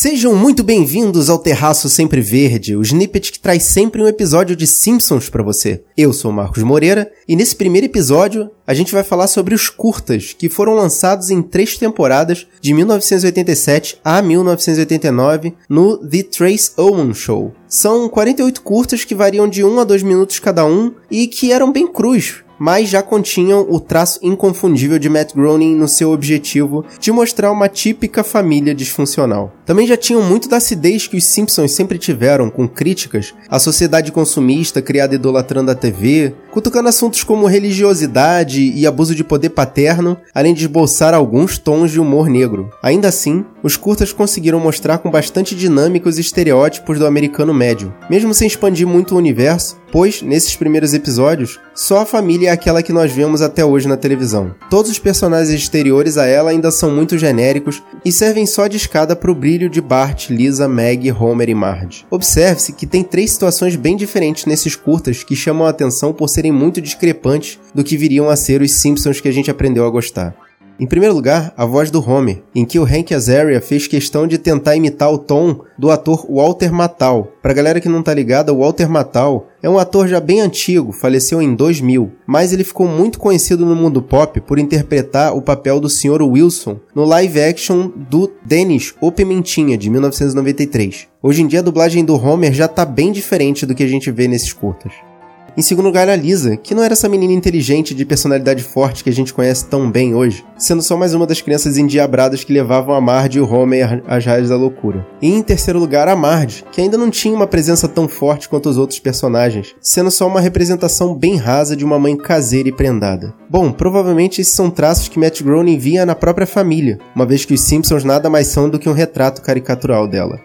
Sejam muito bem-vindos ao Terraço Sempre Verde, o snippet que traz sempre um episódio de Simpsons para você. Eu sou Marcos Moreira e nesse primeiro episódio a gente vai falar sobre os curtas que foram lançados em três temporadas de 1987 a 1989 no The Trace Owen Show. São 48 curtas que variam de 1 a 2 minutos cada um e que eram bem crus, mas já continham o traço inconfundível de Matt Groening no seu objetivo de mostrar uma típica família disfuncional. Também já tinham muito da acidez que os Simpsons sempre tiveram com críticas à sociedade consumista criada idolatrando a TV, cutucando assuntos como religiosidade e abuso de poder paterno, além de esboçar alguns tons de humor negro. Ainda assim, os curtas conseguiram mostrar com bastante dinâmica os estereótipos do americano médio, mesmo sem expandir muito o universo, pois, nesses primeiros episódios, só a família é aquela que nós vemos até hoje na televisão. Todos os personagens exteriores a ela ainda são muito genéricos e servem só de escada para o brilho de Bart, Lisa, Meg, Homer e Marge. Observe-se que tem três situações bem diferentes nesses curtas que chamam a atenção por serem muito discrepantes do que viriam a ser os Simpsons que a gente aprendeu a gostar. Em primeiro lugar, a voz do Homer, em que o Hank Azaria fez questão de tentar imitar o tom do ator Walter Matthau. Pra galera que não tá ligada, o Walter Matthau é um ator já bem antigo, faleceu em 2000, mas ele ficou muito conhecido no mundo pop por interpretar o papel do Sr. Wilson no live action do Dennis o Pimentinha, de 1993. Hoje em dia a dublagem do Homer já tá bem diferente do que a gente vê nesses curtas. Em segundo lugar, a Lisa, que não era essa menina inteligente de personalidade forte que a gente conhece tão bem hoje, sendo só mais uma das crianças endiabradas que levavam a Marge e o Homer às raias da loucura. E em terceiro lugar, a Marge, que ainda não tinha uma presença tão forte quanto os outros personagens, sendo só uma representação bem rasa de uma mãe caseira e prendada. Bom, provavelmente esses são traços que Matt Groening via na própria família, uma vez que os Simpsons nada mais são do que um retrato caricatural dela.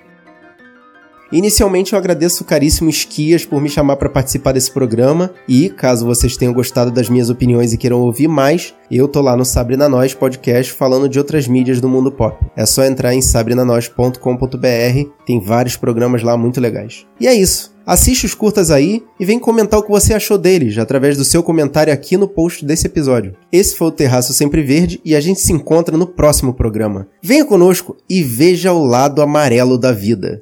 Inicialmente eu agradeço o caríssimo Esquias por me chamar para participar desse programa e, caso vocês tenham gostado das minhas opiniões e queiram ouvir mais, eu tô lá no Sabre na Nós podcast falando de outras mídias do mundo pop. É só entrar em sabrenanois.com.br, tem vários programas lá muito legais. E é isso. Assiste os curtas aí e vem comentar o que você achou deles através do seu comentário aqui no post desse episódio. Esse foi o Terraço Sempre Verde e a gente se encontra no próximo programa. Venha conosco e veja o lado amarelo da vida.